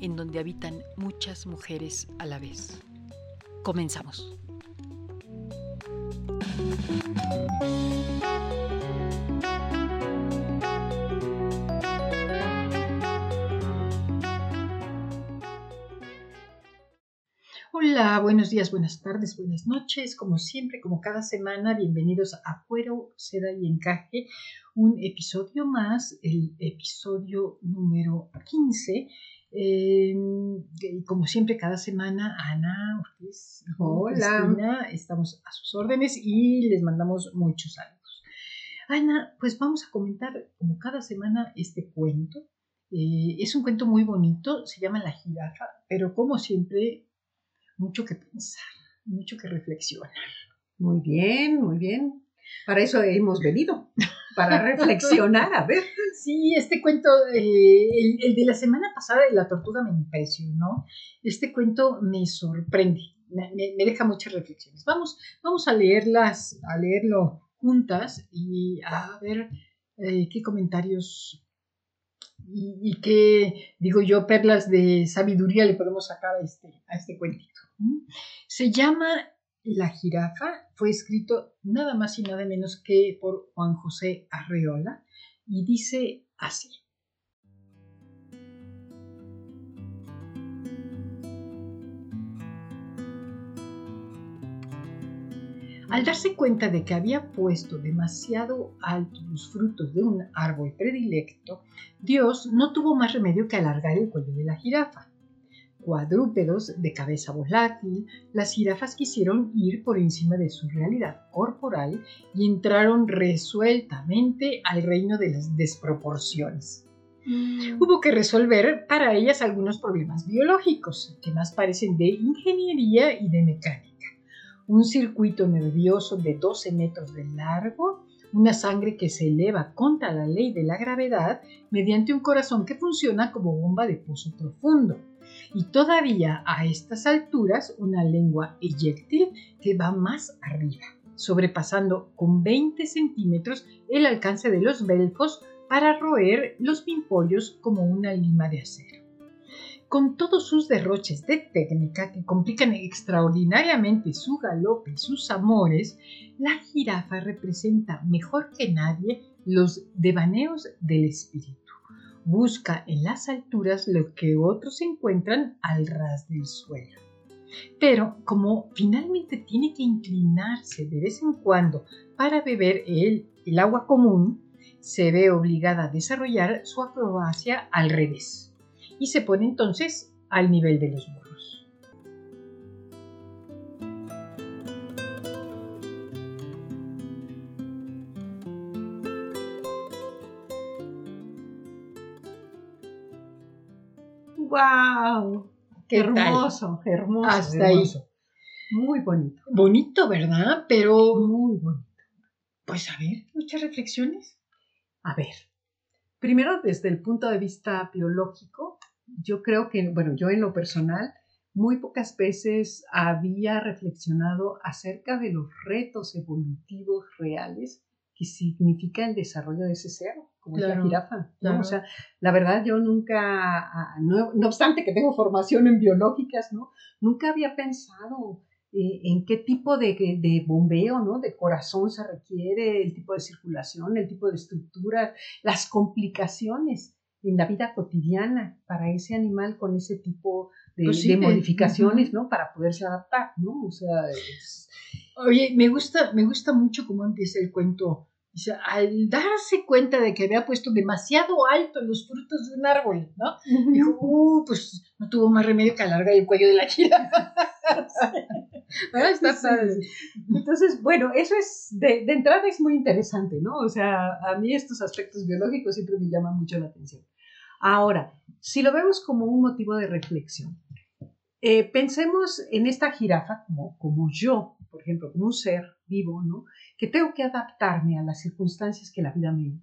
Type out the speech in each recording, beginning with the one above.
en donde habitan muchas mujeres a la vez. Comenzamos. Hola, buenos días, buenas tardes, buenas noches. Como siempre, como cada semana, bienvenidos a Cuero, Seda y Encaje, un episodio más, el episodio número 15. Eh, como siempre, cada semana, Ana Ortiz Hola. Cristina, estamos a sus órdenes y les mandamos muchos saludos. Ana, pues vamos a comentar como cada semana este cuento. Eh, es un cuento muy bonito, se llama La jirafa, pero como siempre mucho que pensar, mucho que reflexionar. Muy bien, muy bien. Para eso hemos venido, para reflexionar, a ver. Sí, este cuento, eh, el, el, de la semana pasada de la tortuga me impresionó. Este cuento me sorprende, me, me deja muchas reflexiones. Vamos, vamos a leerlas, a leerlo juntas y a ver eh, qué comentarios y, y, qué, digo yo, perlas de sabiduría le podemos sacar a este, a este cuentito. Se llama La jirafa, fue escrito nada más y nada menos que por Juan José Arreola y dice así. Al darse cuenta de que había puesto demasiado alto los frutos de un árbol predilecto, Dios no tuvo más remedio que alargar el cuello de la jirafa cuadrúpedos de cabeza volátil, las jirafas quisieron ir por encima de su realidad corporal y entraron resueltamente al reino de las desproporciones. Mm. Hubo que resolver para ellas algunos problemas biológicos, que más parecen de ingeniería y de mecánica. Un circuito nervioso de 12 metros de largo, una sangre que se eleva contra la ley de la gravedad mediante un corazón que funciona como bomba de pozo profundo y todavía a estas alturas una lengua eyectil que va más arriba, sobrepasando con 20 centímetros el alcance de los belfos para roer los pimpollos como una lima de acero. Con todos sus derroches de técnica que complican extraordinariamente su galope y sus amores, la jirafa representa mejor que nadie los devaneos del espíritu busca en las alturas lo que otros encuentran al ras del suelo. Pero como finalmente tiene que inclinarse de vez en cuando para beber el, agua común, se ve obligada a desarrollar su acrobacia al revés y se pone entonces al nivel de los burros. ¡Wow! ¡Qué hermoso! Tal? Hermoso. Hasta hermoso. ahí. Muy bonito. Bonito, ¿verdad? Pero. Muy bonito. Pues a ver, muchas reflexiones. A ver. Primero, desde el punto de vista biológico, yo creo que, bueno, yo en lo personal, muy pocas veces había reflexionado acerca de los retos evolutivos reales que significa el desarrollo de ese ser, como claro, es la jirafa. ¿no? claro. O sea, la verdad yo nunca, no, no, obstante que tengo formación en biológicas, ¿no? Nunca había pensado eh, en qué tipo de, de, bombeo, ¿no? De corazón se requiere, el tipo de circulación, el tipo de estructura, las complicaciones en la vida cotidiana para ese animal con ese tipo de, Pues sí, de de- modificaciones, ¿no? Para poderse adaptar, ¿no? O sea, es- Oye, me gusta, me gusta mucho cómo empieza el cuento. Al darse cuenta de que había puesto demasiado alto los frutos de un árbol, ¿no? Dijo, uh, pues no tuvo más remedio que alargar el cuello de la. Ah, está padre. Entonces, bueno, eso es, de, de entrada es muy interesante, ¿no? O sea, a mí estos aspectos biológicos siempre me llaman mucho la atención. Ahora, si lo vemos como un motivo de reflexión, eh, pensemos en esta jirafa como, como yo, por ejemplo, como un ser vivo, ¿no? Que tengo que adaptarme a las circunstancias que la vida me,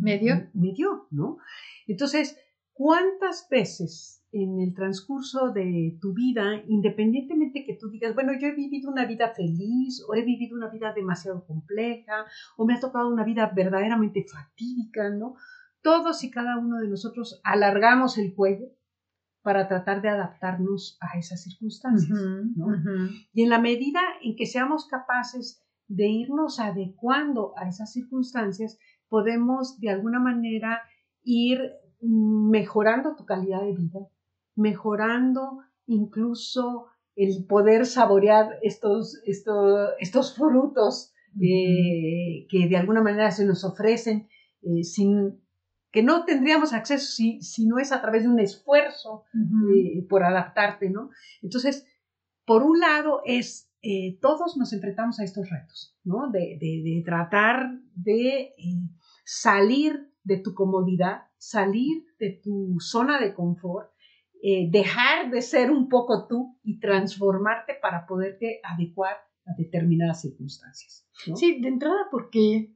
¿Me dio? me dio, ¿no? Entonces, ¿cuántas veces en el transcurso de tu vida, independientemente que tú digas, bueno, yo he vivido una vida feliz o he vivido una vida demasiado compleja o me ha tocado una vida verdaderamente fatídica, ¿no? Todos y cada uno de nosotros alargamos el cuello para tratar de adaptarnos a esas circunstancias. ¿no? Y en la medida en que seamos capaces de irnos adecuando a esas circunstancias, podemos de alguna manera ir mejorando tu calidad de vida, mejorando incluso el poder saborear estos, estos, estos frutos eh, que de alguna manera se nos ofrecen eh, sin que no tendríamos acceso si, si no es a través de un esfuerzo eh, por adaptarte, ¿no? Entonces, por un lado es, eh, todos nos enfrentamos a estos retos, ¿no? De, de- tratar de eh, salir de tu comodidad, salir de tu zona de confort, eh, dejar de ser un poco tú y transformarte para poderte adecuar a determinadas circunstancias. Sí, de entrada porque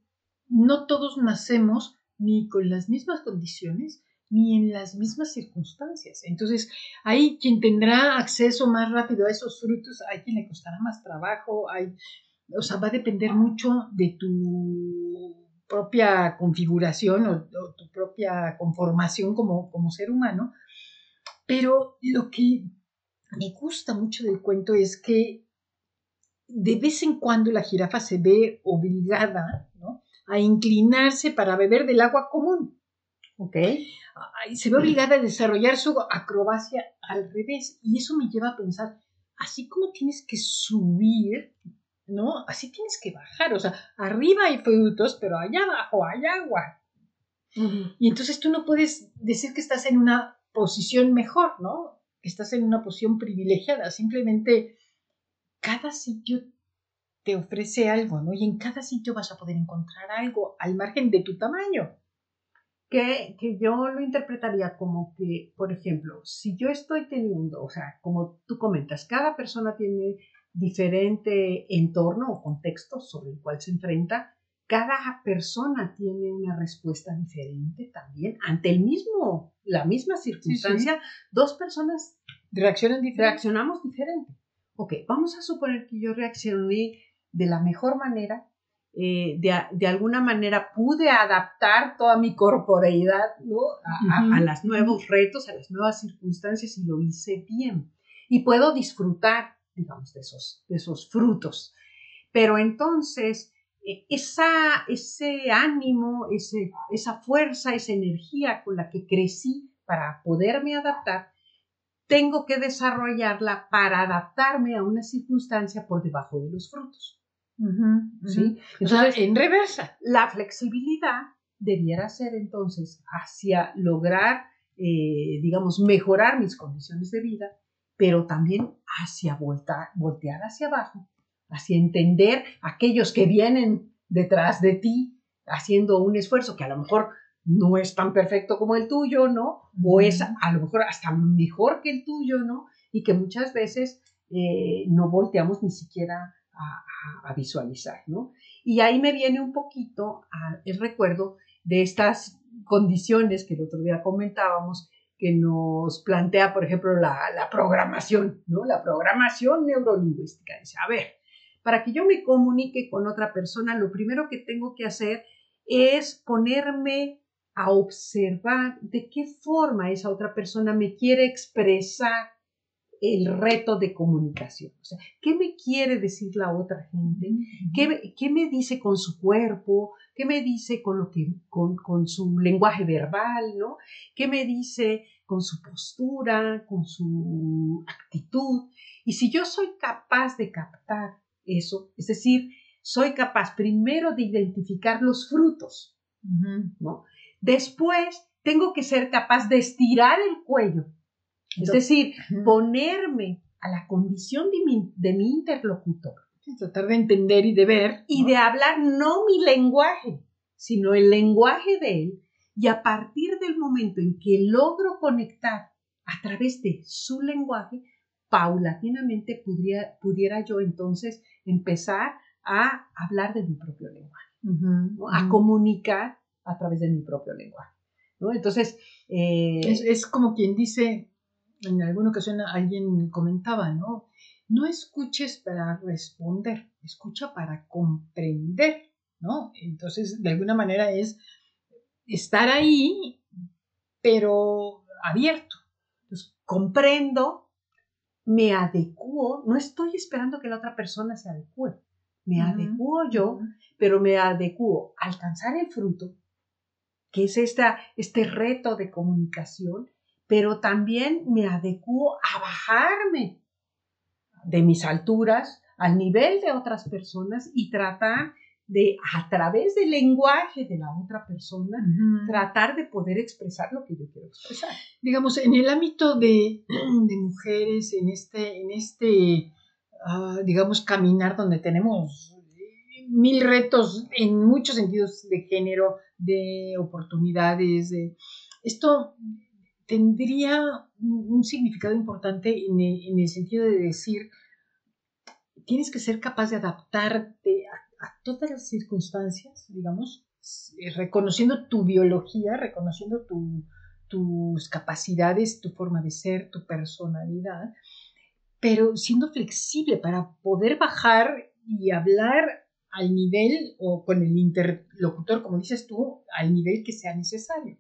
no todos nacemos ni con las mismas condiciones ni en las mismas circunstancias. Entonces, hay quien tendrá acceso más rápido a esos frutos, hay quien le costará más trabajo, hay, o sea, va a depender mucho de tu propia configuración o, tu propia conformación como, como ser humano. Pero lo que me gusta mucho del cuento es que de vez en cuando la jirafa se ve obligada a inclinarse para beber del agua común. ¿Ok? Ay, Se ve obligada a desarrollar su acrobacia al revés. Y eso me lleva a pensar, así como tienes que subir, ¿no? Así tienes que bajar. O sea, arriba hay frutos, pero allá abajo hay agua. Y entonces tú no puedes decir que estás en una posición mejor, ¿no? Que estás en una posición privilegiada. Simplemente cada sitio te ofrece algo, ¿no? Y en cada sitio vas a poder encontrar algo al margen de tu tamaño. Que, que yo lo interpretaría como que, por ejemplo, si yo estoy teniendo, o sea, como tú comentas, cada persona tiene diferente entorno o contexto sobre el cual se enfrenta, cada persona tiene una respuesta diferente también ante el mismo, la misma circunstancia, dos personas Reaccionan diferente. reaccionamos diferente. Ok, vamos a suponer que yo reaccioné de la mejor manera, eh, de, de alguna manera pude adaptar toda mi corporeidad ¿no? a, a- a Ujú, los nuevos retos, a las nuevas circunstancias y lo hice bien. Y puedo disfrutar, digamos, de esos, de esos frutos. Pero entonces, eh, esa, ese ánimo, ese, esa fuerza, esa energía con la que crecí para poderme adaptar, tengo que desarrollarla para adaptarme a una circunstancia por debajo de los frutos. ¿Sí? Entonces, en reversa. la flexibilidad debiera ser entonces hacia lograr, eh, digamos, mejorar mis condiciones de vida, pero también hacia volta- voltear hacia abajo, hacia entender aquellos que vienen detrás de ti haciendo un esfuerzo que a lo mejor no es tan perfecto como el tuyo, ¿no? O es a lo mejor hasta mejor que el tuyo, ¿no? Y que muchas veces eh, no volteamos ni siquiera a, a- visualizar, ¿no? Y ahí me viene un poquito el recuerdo de estas condiciones que el otro día comentábamos, que nos plantea, por ejemplo, la, la programación, ¿no? La programación neurolingüística. Dice, a ver, para que yo me comunique con otra persona, lo primero que tengo que hacer es ponerme a observar de qué forma esa otra persona me quiere expresar el reto de comunicación. O sea, ¿qué me quiere decir la otra gente? ¿Qué, ¿Qué, me dice con su cuerpo? ¿Qué me dice con, lo que, con, con su lenguaje verbal? ¿no? ¿Qué me dice con su postura, con su actitud? Y si yo soy capaz de captar eso, es decir, soy capaz primero de identificar los frutos, ¿no? Después tengo que ser capaz de estirar el cuello, es decir, ponerme a la condición de mi, de mi interlocutor. tratar de entender y de ver. Y de hablar no mi lenguaje, sino el lenguaje de él. Y a partir del momento en que logro conectar a través de su lenguaje, paulatinamente pudiera, pudiera yo entonces empezar a hablar de mi propio lenguaje, a comunicar a través de mi propio lenguaje. Entonces, eh, es, como quien dice, en alguna ocasión alguien comentaba, ¿no? No escuches para responder, escucha para comprender, ¿no? Entonces, de alguna manera es estar ahí, pero abierto. Entonces, comprendo, me adecuo, no estoy esperando que la otra persona se adecue, me adecuo yo, pero me adecuo a alcanzar el fruto, que es esta, este reto de comunicación, pero también me adecuo a bajarme de mis alturas al nivel de otras personas y tratar de, a través del lenguaje de la otra persona, tratar de poder expresar lo que yo quiero expresar. Digamos, en el ámbito de, de mujeres, en este, en este Ah, digamos, caminar donde tenemos mil retos en muchos sentidos de género, de oportunidades. De... Esto tendría un significado importante en el, sentido de decir, tienes que ser capaz de adaptarte a, todas las circunstancias, digamos, reconociendo tu biología, reconociendo tus capacidades, tu forma de ser, tu personalidad, pero siendo flexible para poder bajar y hablar al nivel o con el interlocutor, como dices tú, al nivel que sea necesario.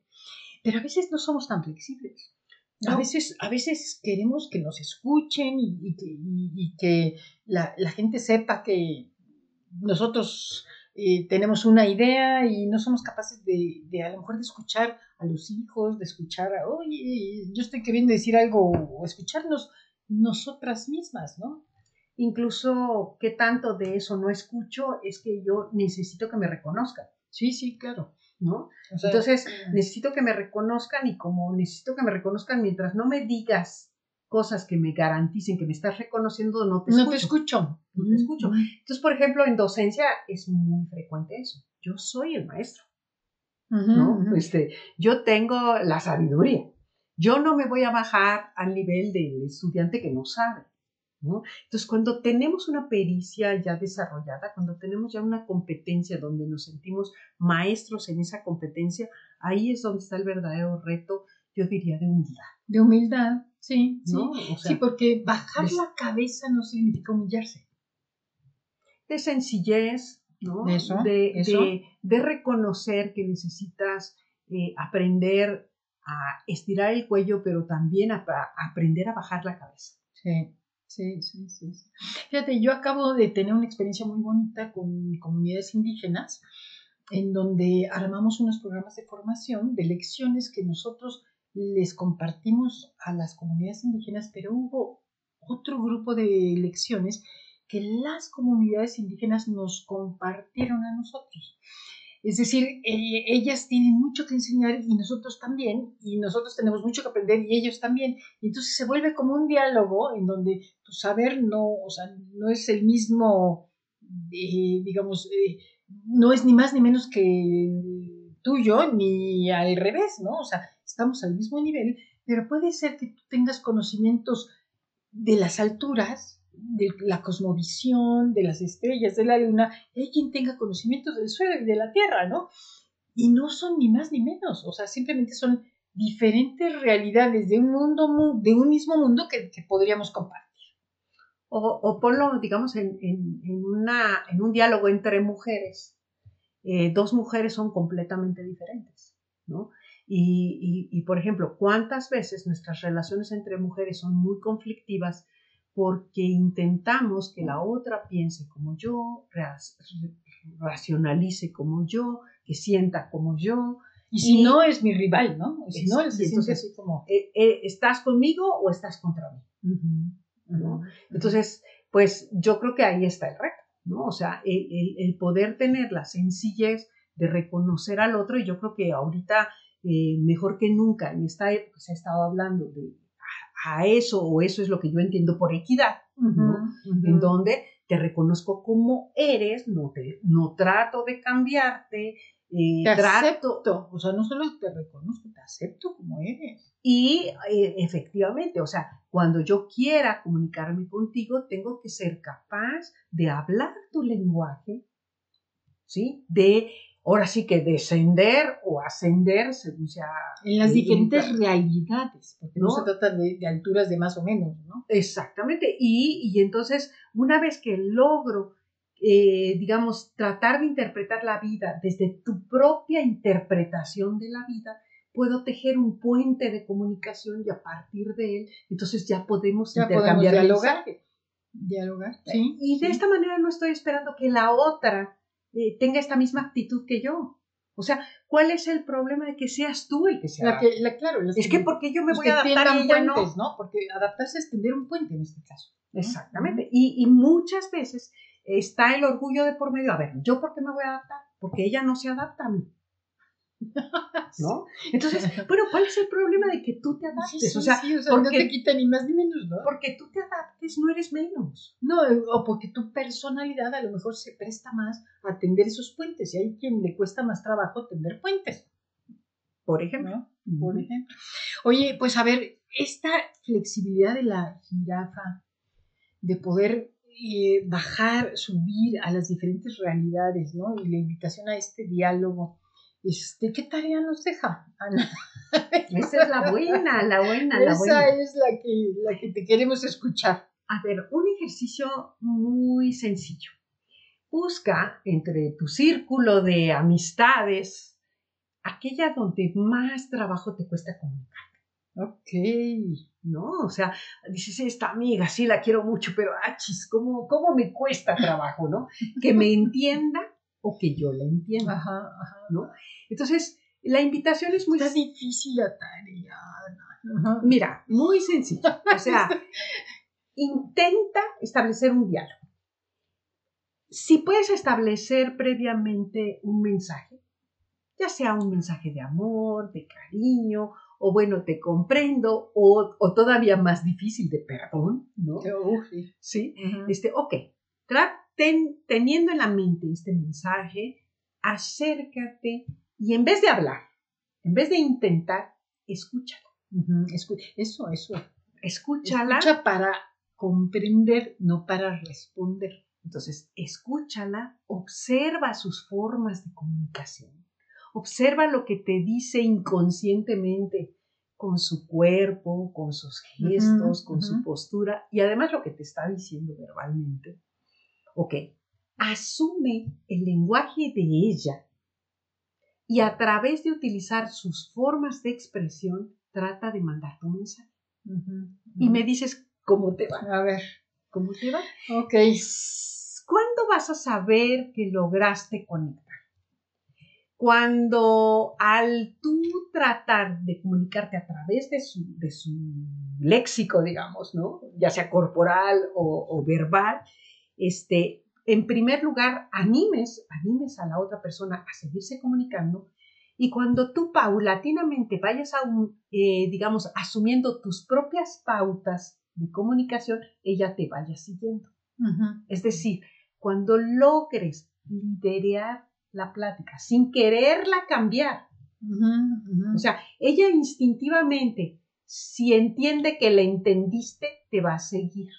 Pero a veces no somos tan flexibles. A, veces, a veces queremos que nos escuchen y, que, la, gente sepa que nosotros eh, tenemos una idea y no somos capaces de, de, a lo mejor de escuchar a los hijos, de escuchar a, oye, yo estoy queriendo decir algo o escucharnos nosotras mismas, ¿no? Incluso qué tanto de eso no escucho es que yo necesito que me reconozcan. Sí, sí, claro. ¿No? Entonces, mm. necesito que me reconozcan y como necesito que me reconozcan mientras no me digas cosas que me garanticen que me estás reconociendo, no te escucho. No te escucho. No te escucho. Entonces, por ejemplo, en docencia es muy frecuente eso. Yo soy el maestro. ¿no? Este, yo tengo la sabiduría. Yo no me voy a bajar al nivel del estudiante que no sabe. ¿No? Entonces, cuando tenemos una pericia ya desarrollada, cuando tenemos ya una competencia donde nos sentimos maestros en esa competencia, ahí es donde está el verdadero reto, yo diría, de humildad. De humildad, sí. sí, porque bajar la cabeza no significa humillarse. De sencillez, ¿no? de, De, reconocer que necesitas eh, aprender a estirar el cuello, pero también a, aprender a bajar la cabeza. Sí. Sí, sí, sí, Fíjate, yo acabo de tener una experiencia muy bonita con comunidades indígenas, en donde armamos unos programas de formación de lecciones que nosotros les compartimos a las comunidades indígenas, pero hubo otro grupo de lecciones que las comunidades indígenas nos compartieron a nosotros. Es decir, eh, ellas tienen mucho que enseñar y nosotros también, y nosotros tenemos mucho que aprender y ellos también. Y entonces se vuelve como un diálogo en donde tu saber no, o sea, no es el mismo, eh, digamos, eh, no es ni más ni menos que tuyo, ni al revés, ¿no? O sea, estamos al mismo nivel, pero puede ser que tú tengas conocimientos de las alturas de la cosmovisión, de las estrellas, de la luna, hay quien tenga conocimientos del suelo y de la tierra, ¿no? Y no son ni más ni menos, o sea, simplemente son diferentes realidades de un mundo, de un mismo mundo que, podríamos compartir. O, o ponlo, digamos, en, una, en un diálogo entre mujeres. Eh, dos mujeres son completamente diferentes, ¿no? Y, por ejemplo, ¿cuántas veces nuestras relaciones entre mujeres son muy conflictivas porque intentamos que la otra piense como yo, racionalice como yo, que sienta como yo? Y si no es mi rival, ¿no? si no, entonces, así como... Eh, eh, ¿Estás conmigo o estás contra mí? Entonces, pues yo creo que ahí está el reto, ¿no? O sea, el poder tener la sencillez de reconocer al otro y yo creo que ahorita eh, mejor que nunca en esta época se ha estado hablando de a, eso o eso es lo que yo entiendo por equidad, en donde te reconozco como eres, no, te, no trato de cambiarte, eh, te acepto, o sea, no solo te reconozco, te acepto como eres. Y eh, efectivamente, o sea, cuando yo quiera comunicarme contigo, tengo que ser capaz de hablar tu lenguaje, ¿sí? De ahora sí que descender o ascender según sea. En las diferentes realidades, porque no, se trata de, alturas de más o menos, ¿no? Exactamente. Y, y entonces, una vez que logro, eh, digamos, tratar de interpretar la vida desde tu propia interpretación de la vida, puedo tejer un puente de comunicación y a partir de él, entonces ya podemos intercambiar dialogar. Dialogar, sí. Y de esta manera no estoy esperando que la otra eh, tenga esta misma actitud que yo. O sea, ¿cuál es el problema de que seas tú el que sea? La claro, es que porque yo me voy a adaptar a ella puentes, no? Porque adaptarse es tender un puente en este caso. Exactamente. Y, y, muchas veces está el orgullo de por medio. A ver, ¿yo por qué me voy a adaptar? Porque ella no se adapta a mí. ¿No? Entonces, bueno, ¿cuál es el problema de que tú te adaptes? o sea, porque, no te quita ni más ni menos, ¿no? Porque tú te adaptes, no eres menos. No, o porque tu personalidad a lo mejor se presta más a tender esos puentes y hay quien le cuesta más trabajo tender puentes. Por ejemplo. Por ejemplo. Oye, pues a ver, esta flexibilidad de la jirafa, de poder eh, bajar, subir a las diferentes realidades, ¿no? Y la invitación a este diálogo este, ¿Qué tarea nos deja, Ana? Esa es la buena, la buena, la Esa es la que, la que te queremos escuchar. A ver, un ejercicio muy sencillo. Busca entre tu círculo de amistades aquella donde más trabajo te cuesta comunicar. Ok. ¿No? O sea, dices, esta amiga sí la quiero mucho, pero achis, ¿cómo, ¿cómo me cuesta trabajo, no? Que me entienda o que yo la entienda. Ajá, ajá. ¿no? Entonces, la invitación es muy... Está difícil la tarea. Mira, muy sencillo. O sea, intenta establecer un diálogo. Si puedes establecer previamente un mensaje, ya sea un mensaje de amor, de cariño, o bueno, te comprendo, o, todavía más difícil de perdón, ¿no? sí. Este, ok, teniendo en la mente este mensaje, acércate y en vez de hablar, en vez de intentar, escúchala. eso, eso. Escúchala. Escucha para comprender, no para responder. Entonces, escúchala, observa sus formas de comunicación, observa lo que te dice inconscientemente con su cuerpo, con sus gestos, con su postura y además lo que te está diciendo verbalmente. Ok, asume el lenguaje de ella y a través de utilizar sus formas de expresión trata de mandar tu mensaje. Y me dices cómo te va. A ver, ¿cómo te va? Ok. ¿Cuándo vas a saber que lograste conectar? Cuando al tú tratar de comunicarte a través de su, de su léxico, digamos, ¿no? Ya sea corporal o, o verbal, este, en primer lugar, animes, animes a la otra persona a seguirse comunicando y cuando tú paulatinamente vayas a eh, digamos, asumiendo tus propias pautas de comunicación, ella te vaya siguiendo. Es decir, cuando logres liderar la plática sin quererla cambiar, o sea, ella instintivamente, si entiende que la entendiste, te va a seguir.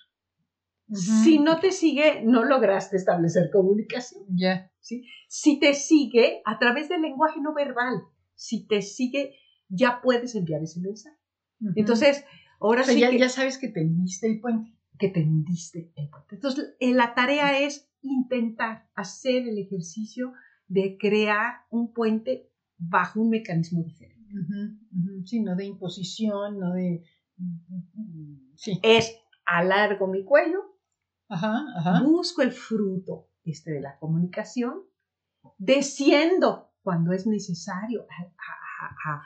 Si no te sigue, no lograste establecer comunicación. Ya. ¿sí? Si te sigue a través del lenguaje no verbal, si te sigue, ya puedes enviar ese mensaje. Entonces, ahora sí ya, que, ya sabes que tendiste el puente. Que tendiste el puente. Entonces, eh, la tarea es intentar hacer el ejercicio de crear un puente bajo un mecanismo diferente. Sí, no de imposición, no de... Sí. Es alargo mi cuello, busco el fruto este, de la comunicación, desciendo cuando es necesario a,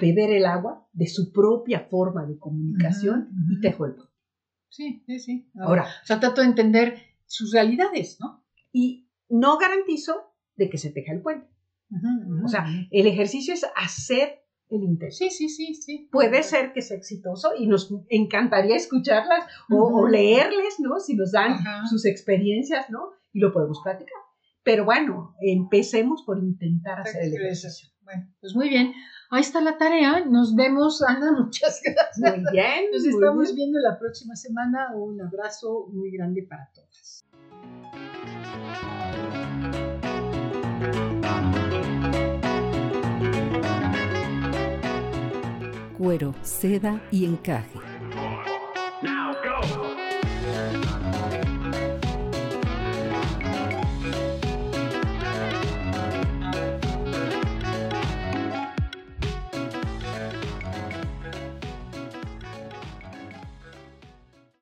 beber el agua de su propia forma de comunicación y tejo el puente. Sí, sí, sí. Ahora, o sea, trato de entender sus realidades, ¿no? Y no garantizo de que se teja el puente. o sea, el ejercicio es hacer el intento. Sí, sí, sí, sí. Puede ser que sea exitoso y nos encantaría escucharlas o, leerles, ¿no? Si nos dan sus experiencias, ¿no? Y lo podemos platicar. Pero bueno, empecemos por intentar hacer el ejercicio. Bueno, pues muy bien. Ahí está la tarea. Nos vemos, Ana. Muchas gracias. Muy bien. Nos estamos viendo la próxima semana. Un abrazo muy grande para todas. Cuero, seda y encaje.